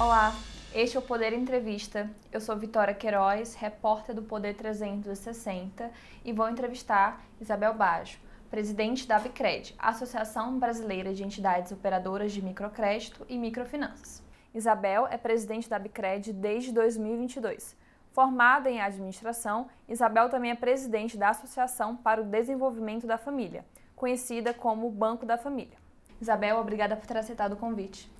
Olá, este é o Poder Entrevista. Eu sou Vitória Queiroz, repórter do Poder 360 e vou entrevistar Isabel Bajo, presidente da Abicred, Associação Brasileira de Entidades Operadoras de Microcrédito e Microfinanças. Isabel é presidente da Abicred desde 2022. Formada em administração, Isabel também é presidente da Associação para o Desenvolvimento da Família, conhecida como Banco da Família. Isabel, obrigada por ter aceitado o convite.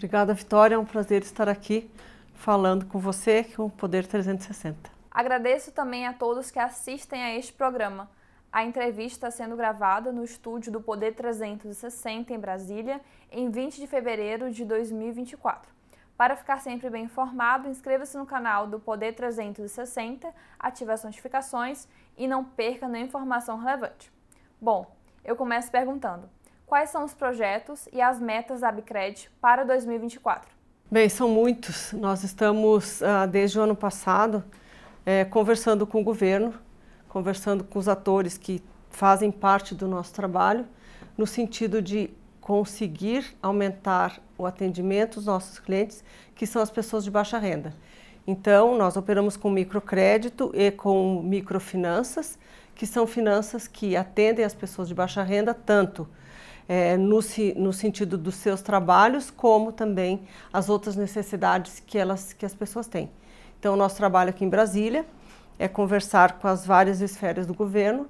Obrigada, Vitória. É um prazer estar aqui falando com você, com o Poder 360. Agradeço também a todos que assistem a este programa. A entrevista está sendo gravada no estúdio do Poder 360 em Brasília, em 20 de fevereiro de 2024. Para ficar sempre bem informado, inscreva-se no canal do Poder 360, ative as notificações e não perca nenhuma informação relevante. Bom, eu começo perguntando: quais são os projetos e as metas da Abicred para 2024? Bem, são muitos. Nós estamos, ah, desde o ano passado, é, conversando com o governo, conversando com os atores que fazem parte do nosso trabalho, no sentido de conseguir aumentar o atendimento dos nossos clientes, que são as pessoas de baixa renda. Então, nós operamos com microcrédito e com microfinanças, que são finanças que atendem as pessoas de baixa renda, tanto é, no, no, sentido dos seus trabalhos, como também as outras necessidades que, elas, que as pessoas têm. Então, nosso trabalho aqui em Brasília é conversar com as várias esferas do governo,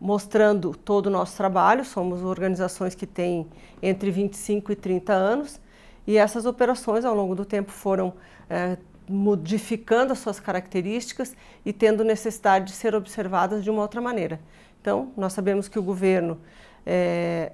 mostrando todo o nosso trabalho. Somos organizações que têm entre 25 e 30 anos, e essas operações, ao longo do tempo, foram é, modificando as suas características e tendo necessidade de ser observadas de uma outra maneira. Então, nós sabemos que o governo é,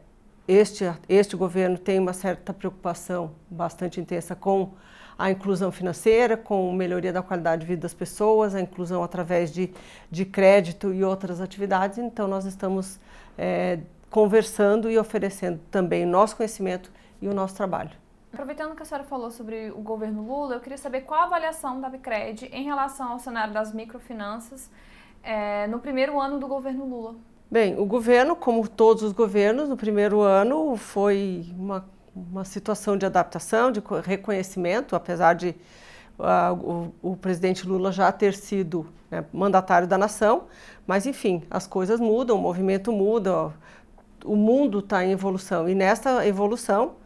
este, este governo tem uma certa preocupação bastante intensa com a inclusão financeira, com melhoria da qualidade de vida das pessoas, a inclusão através de, de crédito e outras atividades. Então, nós estamos é, conversando e oferecendo também o nosso conhecimento e o nosso trabalho. Aproveitando que a senhora falou sobre o governo Lula, eu queria saber qual a avaliação da Bicred em relação ao cenário das microfinanças é, no primeiro ano do governo Lula. Bem, o governo, como todos os governos, no primeiro ano foi uma, uma situação de adaptação, de reconhecimento, apesar de uh, o, o, presidente Lula já ter sido né, mandatário da nação, mas enfim, as coisas mudam, o movimento muda, o mundo está em evolução. E nessa evolução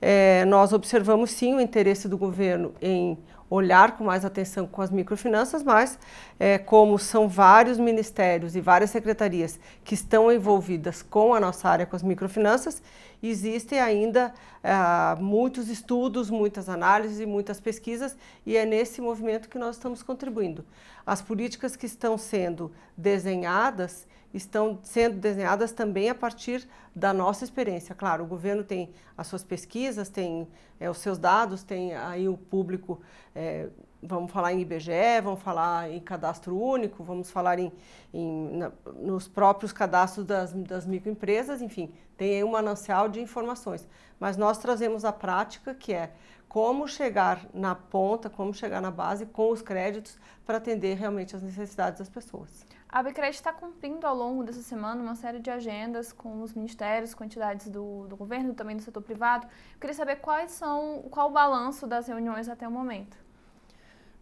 é, nós observamos sim o interesse do governo em olhar com mais atenção com as microfinanças, mas é, como são vários ministérios e várias secretarias que estão envolvidas com a nossa área, com as microfinanças, existem ainda é, muitos estudos, muitas análises e muitas pesquisas, e é nesse movimento que nós estamos contribuindo. As políticas que estão sendo desenhadas estão sendo desenhadas também a partir da nossa experiência. Claro, o governo tem as suas pesquisas, tem é, os seus dados, tem aí o público, é, vamos falar em IBGE, vamos falar em cadastro único, vamos falar em, em na, nos próprios cadastros das, das microempresas, enfim, tem aí um manancial de informações. Mas nós trazemos a prática, que é como chegar na ponta, como chegar na base com os créditos para atender realmente as necessidades das pessoas. A Abicred está cumprindo ao longo dessa semana uma série de agendas com os ministérios, com entidades do, do governo, também do setor privado. Eu queria saber quais são, qual o balanço das reuniões até o momento.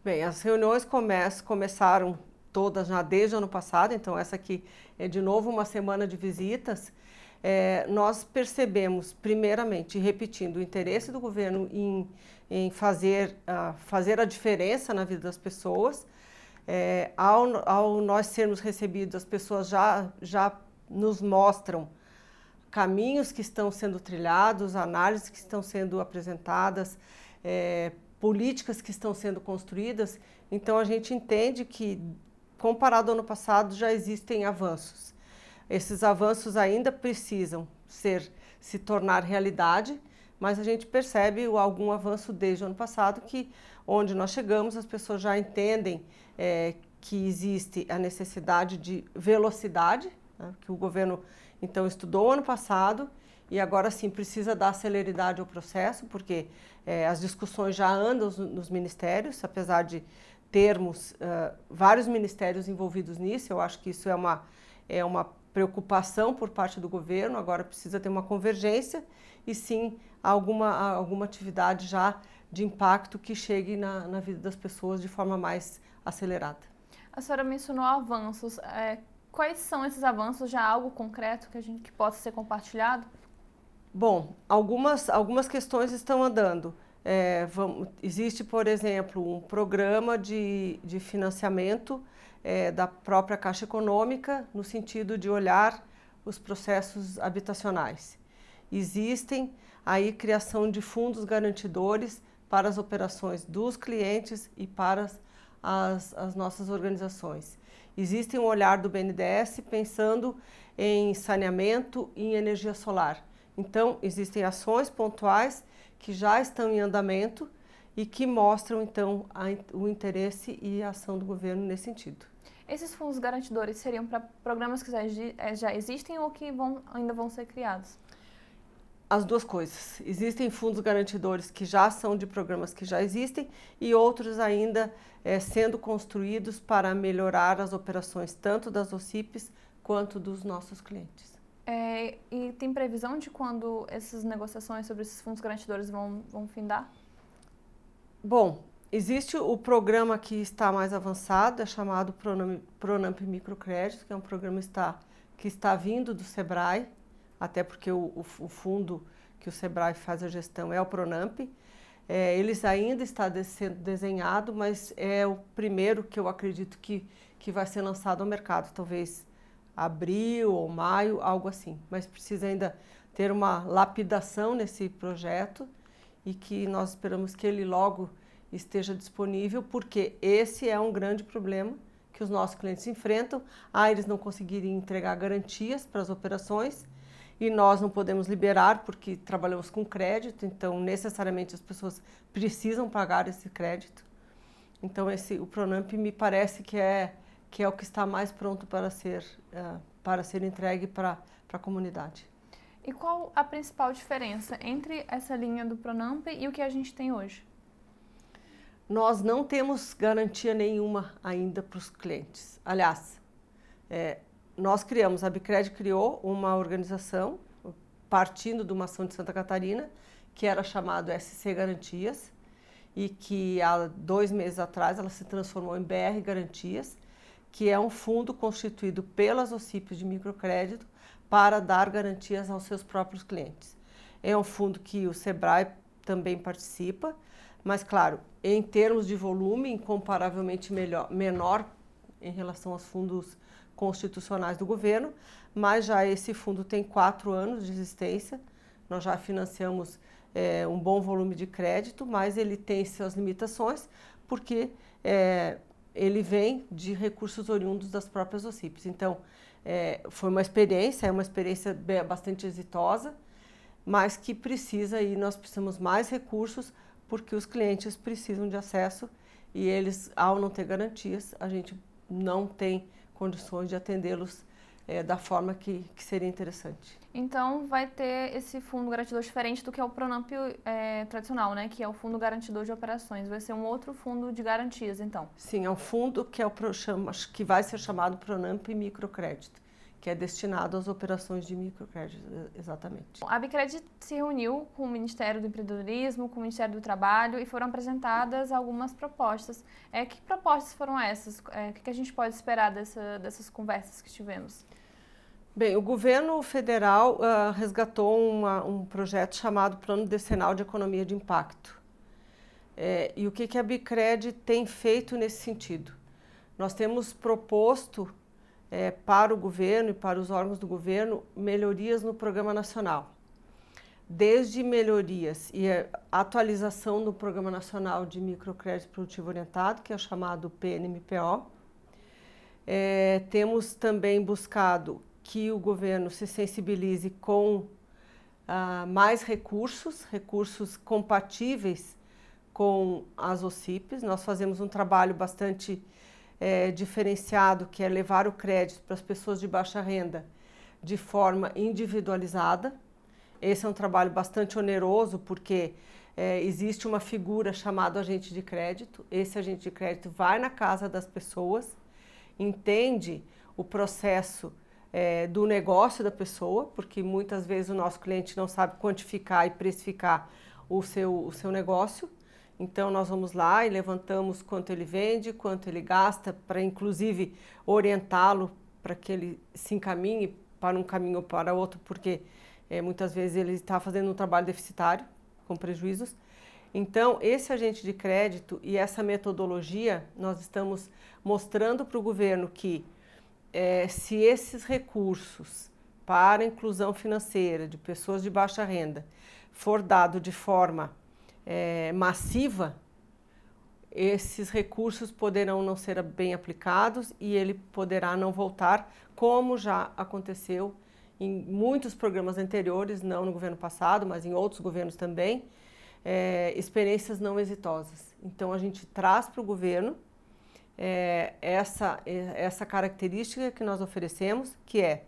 Bem, as reuniões come começaram todas já desde o ano passado, então essa aqui é de novo uma semana de visitas é, nós percebemos, primeiramente, repetindo, o interesse do governo em, em fazer, uh, fazer a diferença na vida das pessoas. É, ao, ao nós sermos recebidos, as pessoas já, já nos mostram caminhos que estão sendo trilhados, análises que estão sendo apresentadas, é, políticas que estão sendo construídas. Então, a gente entende que, comparado ao ano passado, já existem avanços. Esses avanços ainda precisam ser se tornar realidade, mas a gente percebe algum avanço desde o ano passado que onde nós chegamos as pessoas já entendem é, que existe a necessidade de velocidade, né, que o governo então estudou ano passado e agora sim precisa dar celeridade ao processo, porque é, as discussões já andam nos ministérios, apesar de termos uh, vários ministérios envolvidos nisso, eu acho que isso é uma, é uma preocupação por parte do governo, agora precisa ter uma convergência e sim alguma, alguma atividade já de impacto que chegue na, na vida das pessoas de forma mais acelerada. A senhora mencionou avanços. É, quais são esses avanços? Já algo concreto que a gente que possa ser compartilhado? Bom, algumas, algumas questões estão andando. É, vamos, existe, por exemplo, um programa de, de financiamento é, da própria Caixa Econômica no sentido de olhar os processos habitacionais. Existem aí criação de fundos garantidores para as operações dos clientes e para as, as nossas organizações. Existe um olhar do BNDES pensando em saneamento e em energia solar. Então, existem ações pontuais que já estão em andamento e que mostram então a, o interesse e a ação do governo nesse sentido. Esses fundos garantidores seriam para programas que já, eh, já, existem ou que vão, ainda vão ser criados? As duas coisas. Existem fundos garantidores que já são de programas que já existem e outros ainda é, sendo construídos para melhorar as operações tanto das OCIPs quanto dos nossos clientes. É, e tem previsão de quando essas negociações sobre esses fundos garantidores vão, vão findar? Bom, existe o programa que está mais avançado, é chamado Pronamp, Pronamp Microcrédito, que é um programa está, que está vindo do SEBRAE, até porque o, o, o fundo que o SEBRAE faz a gestão é o Pronamp. É, eles ainda está sendo desenhado, mas é o primeiro que eu acredito que, que vai ser lançado ao mercado, talvez abril ou maio, algo assim. Mas precisa ainda ter uma lapidação nesse projeto e que nós esperamos que ele logo esteja disponível, porque esse é um grande problema que os nossos clientes enfrentam. Ah, eles não conseguirem entregar garantias para as operações e nós não podemos liberar porque trabalhamos com crédito, então necessariamente as pessoas precisam pagar esse crédito. Então esse o Pronamp me parece que é que é o que está mais pronto para ser, uh, para ser entregue para a comunidade. E qual a principal diferença entre essa linha do Pronamp e o que a gente tem hoje? Nós não temos garantia nenhuma ainda para os clientes. Aliás, é, nós criamos, a Bicred criou uma organização partindo de uma ação de Santa Catarina, que era chamado SC Garantias, e que há dois meses atrás ela se transformou em BR Garantias, que é um fundo constituído pelas OCIPs de microcrédito para dar garantias aos seus próprios clientes. É um fundo que o Sebrae também participa, mas claro, em termos de volume, incomparavelmente melhor, menor em relação aos fundos constitucionais do governo, mas já esse fundo tem quatro anos de existência. Nós já financiamos é, um bom volume de crédito, mas ele tem suas limitações, porque é, ele vem de recursos oriundos das próprias OCIPs. Então, é, foi uma experiência, é uma experiência bastante exitosa, mas que precisa e nós precisamos mais recursos porque os clientes precisam de acesso e eles, ao não ter garantias, a gente não tem condições de atendê-los é, da forma que, que, seria interessante. Então, vai ter esse fundo garantidor diferente do que é o Pronamp é, tradicional, né? Que é o fundo garantidor de operações. Vai ser um outro fundo de garantias, então? Sim, é um fundo que, é o, que vai ser chamado Pronamp Microcrédito que é destinado às operações de microcrédito, exatamente. A Bicred se reuniu com o Ministério do Empreendedorismo, com o Ministério do Trabalho e foram apresentadas algumas propostas. É, que propostas foram essas? É, o que a gente pode esperar dessa, dessas conversas que tivemos? Bem, o governo federal uh, resgatou uma, um projeto chamado Plano Decenal de Economia de Impacto. É, e o que, que a Bicred tem feito nesse sentido? Nós temos proposto é, para o governo e para os órgãos do governo melhorias no Programa Nacional. Desde melhorias e atualização do Programa Nacional de Microcrédito Produtivo Orientado, que é o chamado PNMPO. É, temos também buscado que o governo se sensibilize com ah, mais recursos, recursos compatíveis com as OCIPs. Nós fazemos um trabalho bastante é, diferenciado, que é levar o crédito para as pessoas de baixa renda de forma individualizada. Esse é um trabalho bastante oneroso, porque é, existe uma figura chamada agente de crédito. Esse agente de crédito vai na casa das pessoas, entende o processo é, do negócio da pessoa, porque muitas vezes o nosso cliente não sabe quantificar e precificar o seu, o seu negócio. Então nós vamos lá e levantamos quanto ele vende, quanto ele gasta, para inclusive orientá-lo para que ele se encaminhe para um caminho ou para outro, porque é, muitas vezes ele está fazendo um trabalho deficitário, com prejuízos. Então, esse agente de crédito e essa metodologia, nós estamos mostrando para o governo que é, se esses recursos para inclusão financeira de pessoas de baixa renda for dado de forma é, massiva, esses recursos poderão não ser bem aplicados e ele poderá não voltar, como já aconteceu em muitos programas anteriores, não no governo passado, mas em outros governos também, é, experiências não exitosas. Então a gente traz para o governo é, essa, essa característica que nós oferecemos, que é,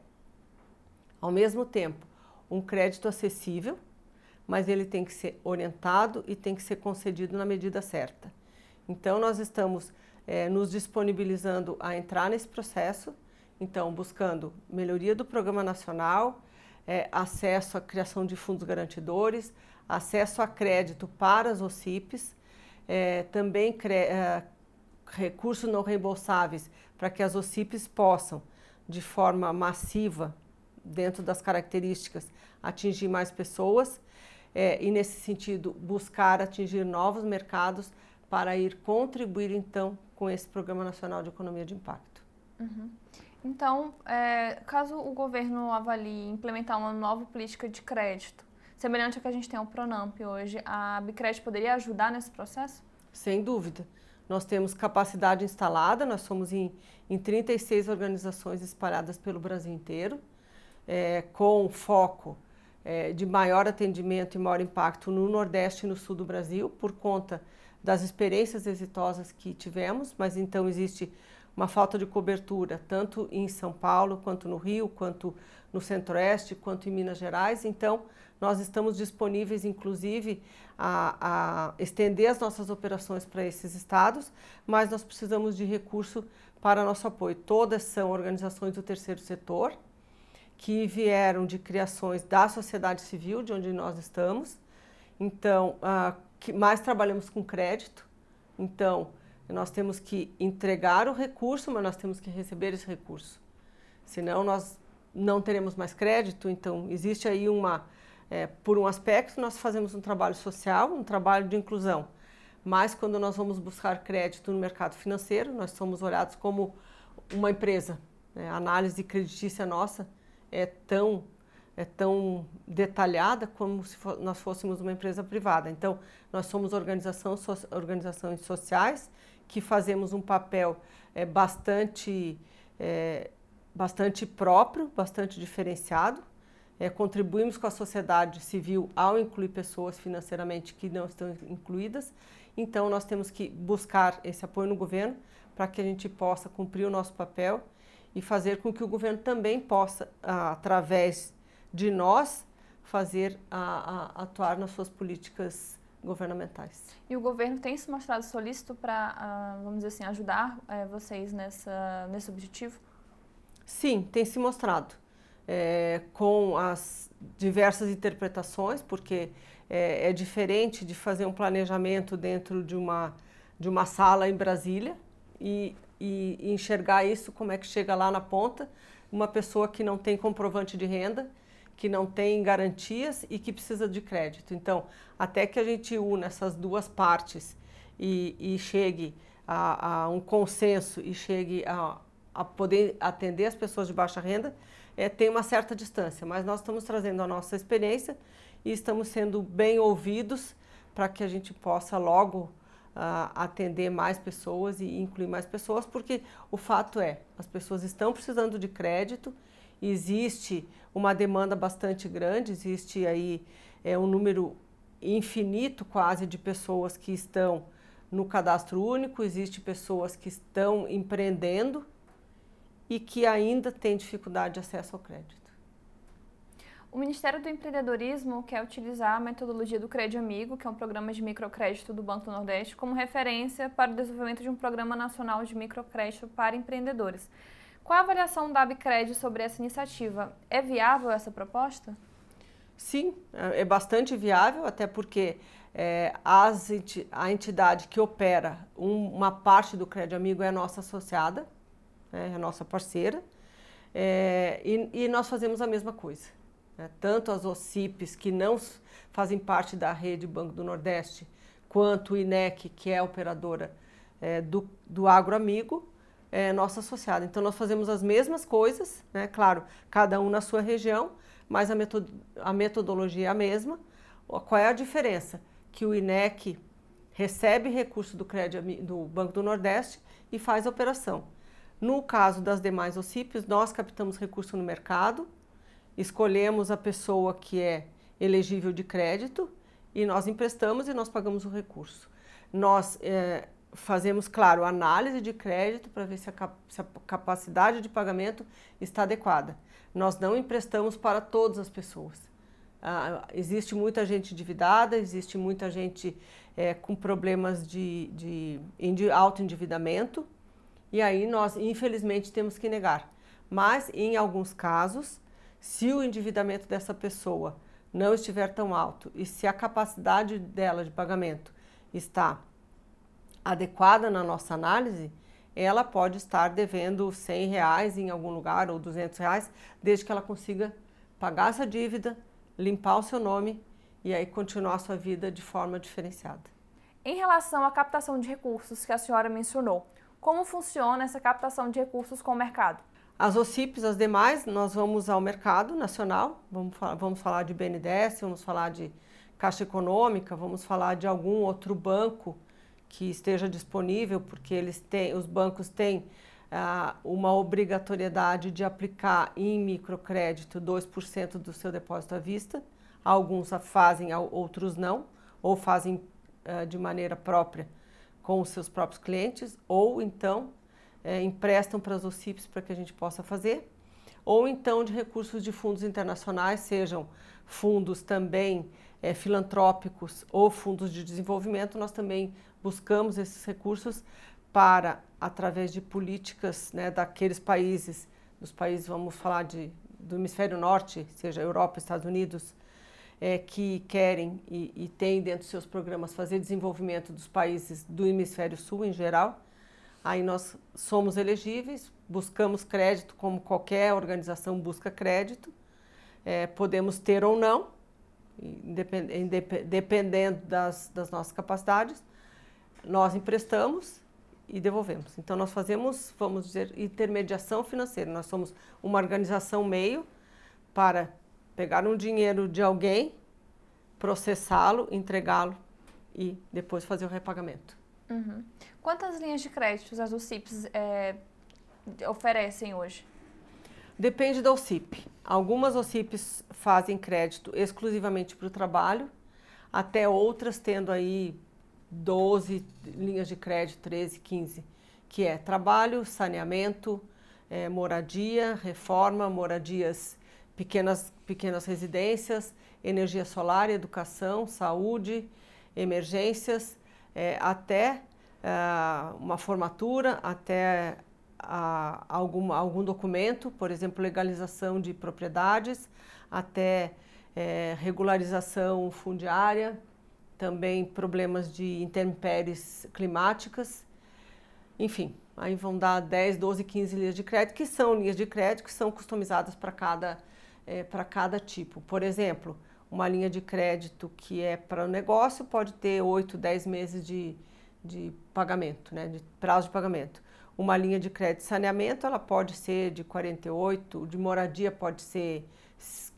ao mesmo tempo, um crédito acessível, mas ele tem que ser orientado e tem que ser concedido na medida certa. Então, nós estamos é, nos disponibilizando a entrar nesse processo, então, buscando melhoria do Programa Nacional, é, acesso à criação de fundos garantidores, acesso a crédito para as OCIPs, é, também é, recursos não reembolsáveis para que as OCIPs possam, de forma massiva, dentro das características, atingir mais pessoas é, e, nesse sentido, buscar atingir novos mercados para ir contribuir, então, com esse Programa Nacional de Economia de Impacto. Uhum. Então, é, caso o governo avalie implementar uma nova política de crédito, semelhante ao que a gente tem ao Pronamp hoje, a Bicred poderia ajudar nesse processo? Sem dúvida. Nós temos capacidade instalada, nós somos em, em 36 organizações espalhadas pelo Brasil inteiro, é, com foco é, de maior atendimento e maior impacto no Nordeste e no Sul do Brasil, por conta das experiências exitosas que tivemos, mas então existe uma falta de cobertura tanto em São Paulo, quanto no Rio, quanto no Centro-Oeste, quanto em Minas Gerais. Então, nós estamos disponíveis, inclusive, a, a estender as nossas operações para esses estados, mas nós precisamos de recurso para nosso apoio. Todas são organizações do terceiro setor, que vieram de criações da sociedade civil, de onde nós estamos. Então, uh, que mais trabalhamos com crédito. Então, nós temos que entregar o recurso, mas nós temos que receber esse recurso. Senão, nós não teremos mais crédito. Então, existe aí uma. É, por um aspecto, nós fazemos um trabalho social, um trabalho de inclusão. Mas, quando nós vamos buscar crédito no mercado financeiro, nós somos olhados como uma empresa. Né? A análise credícia nossa é tão é tão detalhada como se nós fôssemos uma empresa privada. Então, nós somos organização, organizações sociais que fazemos um papel é, bastante, é, bastante próprio, bastante diferenciado. É, contribuímos com a sociedade civil ao incluir pessoas financeiramente que não estão incluídas. Então, nós temos que buscar esse apoio no governo para que a gente possa cumprir o nosso papel e fazer com que o governo também possa, através de nós, fazer a, a, atuar nas suas políticas governamentais. E o governo tem se mostrado solícito para, vamos dizer assim, ajudar é, vocês nessa, nesse objetivo? Sim, tem se mostrado. É, com as diversas interpretações, porque é, é, diferente de fazer um planejamento dentro de uma, de uma sala em Brasília e e, e enxergar isso, como é que chega lá na ponta, uma pessoa que não tem comprovante de renda, que não tem garantias e que precisa de crédito. Então, até que a gente una essas duas partes e, e chegue a, a, um consenso e chegue a, a, poder atender as pessoas de baixa renda, é, tem uma certa distância. Mas nós estamos trazendo a nossa experiência e estamos sendo bem ouvidos para que a gente possa logo uh, atender mais pessoas e incluir mais pessoas, porque o fato é, as pessoas estão precisando de crédito, existe uma demanda bastante grande, existe aí é, um número infinito quase de pessoas que estão no cadastro único, existe pessoas que estão empreendendo e que ainda têm dificuldade de acesso ao crédito. O Ministério do Empreendedorismo quer utilizar a metodologia do Crédito Amigo, que é um programa de microcrédito do Banco do Nordeste, como referência para o desenvolvimento de um programa nacional de microcrédito para empreendedores. Qual a avaliação da Abcred sobre essa iniciativa? É viável essa proposta? Sim, é, é bastante viável, até porque é, as, a entidade que opera um, uma parte do Crédito Amigo é a nossa associada, né, é a nossa parceira, é, e, e, nós fazemos a mesma coisa. Né, tanto as OCIPs, que não fazem parte da rede Banco do Nordeste, quanto o INEC, que é operadora é, do, do Agroamigo, é nossa associada. Então, nós fazemos as mesmas coisas, né, claro, cada um na sua região, mas a, metod a metodologia é a mesma. Qual é a diferença? que o INEC recebe recurso do, crédito, do Banco do Nordeste e faz a operação. No caso das demais OCIPs, nós captamos recurso no mercado, escolhemos a pessoa que é elegível de crédito e nós emprestamos e nós pagamos o recurso. Nós é, fazemos, claro, análise de crédito para ver se a, se a capacidade de pagamento está adequada. Nós não emprestamos para todas as pessoas. Ah, existe muita gente endividada, existe muita gente é, com problemas de, de, de e aí nós, infelizmente, temos que negar. Mas, em alguns casos, se o endividamento dessa pessoa não estiver tão alto e se a capacidade dela de pagamento está adequada na nossa análise, ela pode estar devendo 100 reais em algum lugar ou 200 reais, desde que ela consiga pagar essa dívida limpar o seu nome e aí continuar a sua vida de forma diferenciada. Em relação à captação de recursos que a senhora mencionou, como funciona essa captação de recursos com o mercado? As OCIPs, as demais, nós vamos ao mercado nacional, vamos, vamos falar de BNDES, vamos falar de Caixa Econômica, vamos falar de algum outro banco que esteja disponível, porque eles têm, os bancos têm ah, uma obrigatoriedade de aplicar em microcrédito 2% do seu depósito à vista. Alguns fazem, outros não, ou fazem ah, de maneira própria com os seus próprios clientes, ou então eh, emprestam para as OCIPs para que a gente possa fazer, ou então de recursos de fundos internacionais, sejam fundos também eh, filantrópicos ou fundos de desenvolvimento, nós também buscamos esses recursos para, através de políticas né, daqueles países, dos países, vamos falar de, do hemisfério norte, seja Europa, Estados Unidos, é, que querem e, e têm dentro de seus programas fazer desenvolvimento dos países do hemisfério sul em geral. Aí nós somos elegíveis, buscamos crédito como qualquer organização busca crédito, é, podemos ter ou não, dependendo das, das nossas capacidades. Nós emprestamos e devolvemos. Então nós fazemos, vamos dizer, intermediação financeira. Nós somos uma organização meio para pegar um dinheiro de alguém, processá-lo, entregá-lo e depois fazer o repagamento. Uhum. Quantas linhas de crédito as UCIPs é, oferecem hoje? Depende da OCIP. Algumas OCIPs fazem crédito exclusivamente para o trabalho, até outras tendo aí 12 linhas de crédito, 13, 15, que é trabalho, saneamento, é, moradia, reforma, moradias, pequenas, pequenas residências, energia solar, educação, saúde, emergências, é, até é, uma formatura, até a, algum, algum documento, por exemplo, legalização de propriedades, até é, regularização fundiária, também problemas de intempéries climáticas, enfim, aí vão dar 10, 12, 15 linhas de crédito, que são linhas de crédito que são customizadas para cada, é, para cada tipo. Por exemplo, uma linha de crédito que é para o negócio pode ter 8, 10 meses de, de pagamento, né, de prazo de pagamento. Uma linha de crédito de saneamento, ela pode ser de 48, de moradia pode ser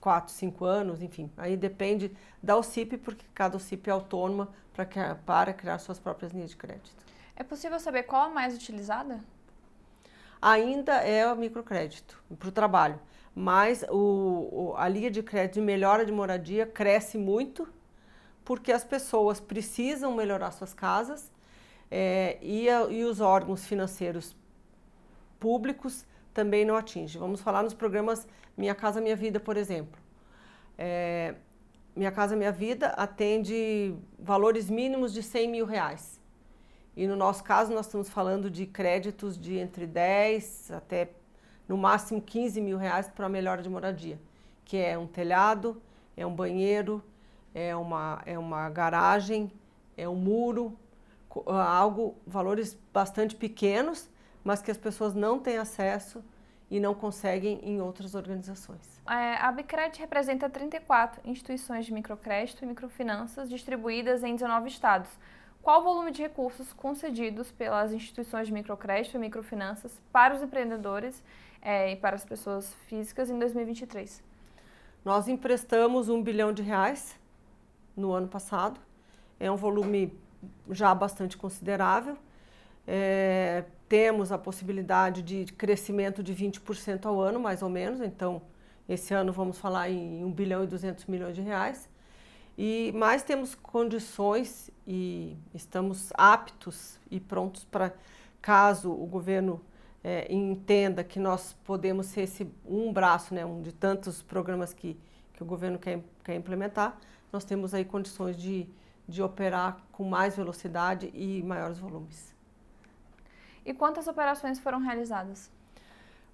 4, 5 anos, enfim. Aí depende da OCIP, porque cada OCIP é autônoma para, para criar suas próprias linhas de crédito. É possível saber qual a mais utilizada? Ainda é o microcrédito para o trabalho, mas o, o, a linha de crédito de melhora de moradia cresce muito porque as pessoas precisam melhorar suas casas é, e, a, e os órgãos financeiros públicos também não atinge. Vamos falar nos programas Minha Casa Minha Vida, por exemplo. É, Minha Casa Minha Vida atende valores mínimos de 100 mil reais. E no nosso caso, nós estamos falando de créditos de entre 10 até no máximo 15 mil reais para a melhora de moradia, que é um telhado, é um banheiro, é uma, é uma garagem, é um muro, algo, valores bastante pequenos, mas que as pessoas não têm acesso e não conseguem em outras organizações. É, a Bicred representa 34 instituições de microcrédito e microfinanças distribuídas em 19 estados. Qual o volume de recursos concedidos pelas instituições de microcrédito e microfinanças para os empreendedores é, e para as pessoas físicas em 2023? Nós emprestamos um bilhão de reais no ano passado. É um volume já bastante considerável. É, temos a possibilidade de crescimento de 20% ao ano, mais ou menos. Então, esse ano vamos falar em 1 bilhão e 200 milhões de reais. E mais temos condições e estamos aptos e prontos para caso o governo é, entenda que nós podemos ser esse um braço, né, um de tantos programas que, que o governo quer, quer implementar, nós temos aí condições de, de operar com mais velocidade e maiores volumes. E quantas operações foram realizadas?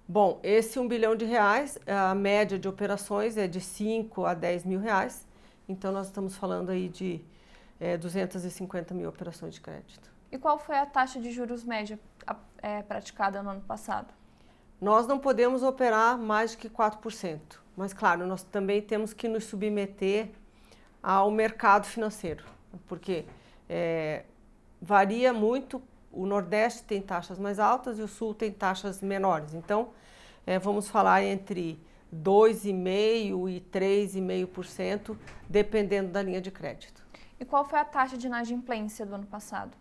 Bom, esse 1 bilhão de reais, a média de operações é de 5 a 10 mil reais. Então, nós estamos falando aí de é, 250 mil operações de crédito. E qual foi a taxa de juros média é, praticada no ano passado? Nós não podemos operar mais que 4%. Mas, claro, nós também temos que nos submeter ao mercado financeiro, porque é, varia muito. O Nordeste tem taxas mais altas e o Sul tem taxas menores. Então, é, vamos falar entre 2,5% e 3,5%, dependendo da linha de crédito. E qual foi a taxa de inadimplência do ano passado?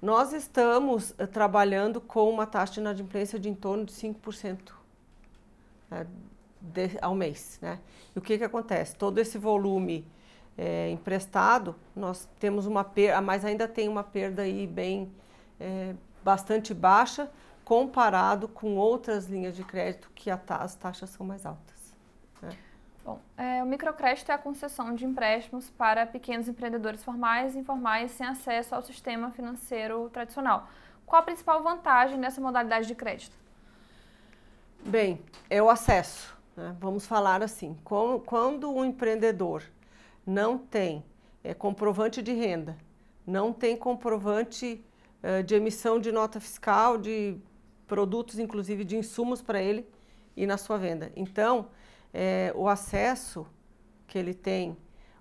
Nós estamos uh, trabalhando com uma taxa de inadimplência de em torno de 5% né, de, ao mês. Né? E o que, que acontece? Todo esse volume é, emprestado, nós temos uma perda, mas ainda tem uma perda aí bem é, bastante baixa comparado com outras linhas de crédito que a, as taxas são mais altas. Né? Bom, é, o microcrédito é a concessão de empréstimos para pequenos empreendedores formais e informais sem acesso ao sistema financeiro tradicional. Qual a principal vantagem dessa modalidade de crédito? Bem, é o acesso. Né? Vamos falar assim: quando o um empreendedor não tem é, comprovante de renda, não tem comprovante é, de emissão de nota fiscal, de produtos, inclusive de insumos para ele e na sua venda. Então, é, o acesso que ele tem,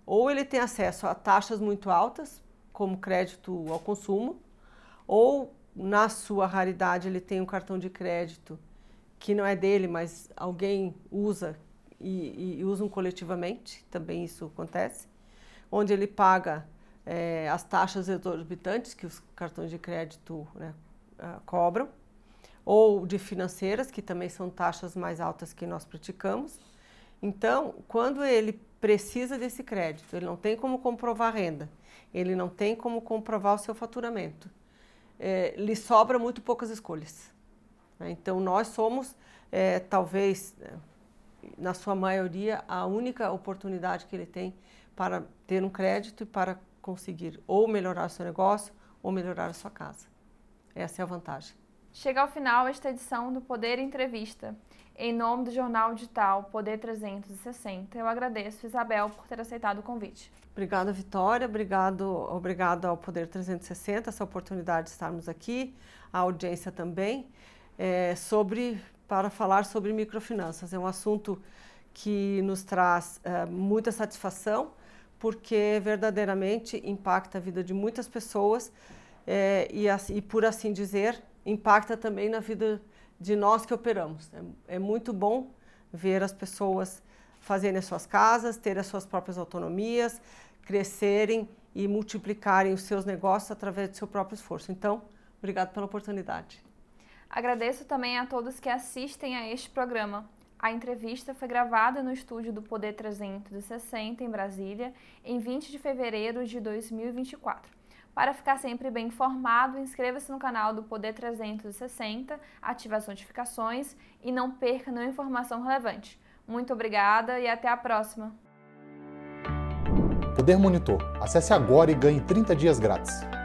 ou ele tem acesso a taxas muito altas, como crédito ao consumo, ou na sua raridade ele tem um cartão de crédito que não é dele, mas alguém usa e, e usam coletivamente, também isso acontece, onde ele paga é, as taxas exorbitantes que os cartões de crédito né, uh, cobram, ou de financeiras, que também são taxas mais altas que nós praticamos. Então, quando ele precisa desse crédito, ele não tem como comprovar renda, ele não tem como comprovar o seu faturamento, é, lhe sobra muito poucas escolhas. Né? Então, nós somos, é, talvez, na sua maioria, a única oportunidade que ele tem para ter um crédito e para conseguir ou melhorar seu negócio ou melhorar a sua casa. Essa é a vantagem. Chega ao final esta edição do Poder Entrevista. Em nome do jornal digital Poder 360, eu agradeço Isabel por ter aceitado o convite. Obrigada, Vitória. Obrigado, obrigado ao Poder 360, essa oportunidade de estarmos aqui, a audiência também, é, sobre para falar sobre microfinanças. É um assunto que nos traz é, muita satisfação, porque verdadeiramente impacta a vida de muitas pessoas é, e, e, por assim dizer, impacta também na vida de nós que operamos. É, é muito bom ver as pessoas fazerem as suas casas, ter as suas próprias autonomias, crescerem e multiplicarem os seus negócios através do seu próprio esforço. Então, obrigado pela oportunidade. Agradeço também a todos que assistem a este programa. A entrevista foi gravada no estúdio do Poder 360 em Brasília, em 20 de fevereiro de 2024. Para ficar sempre bem informado, inscreva-se no canal do Poder 360, ative as notificações e não perca nenhuma informação relevante. Muito obrigada e até a próxima. Poder Monitor. Acesse agora e ganhe 30 dias grátis.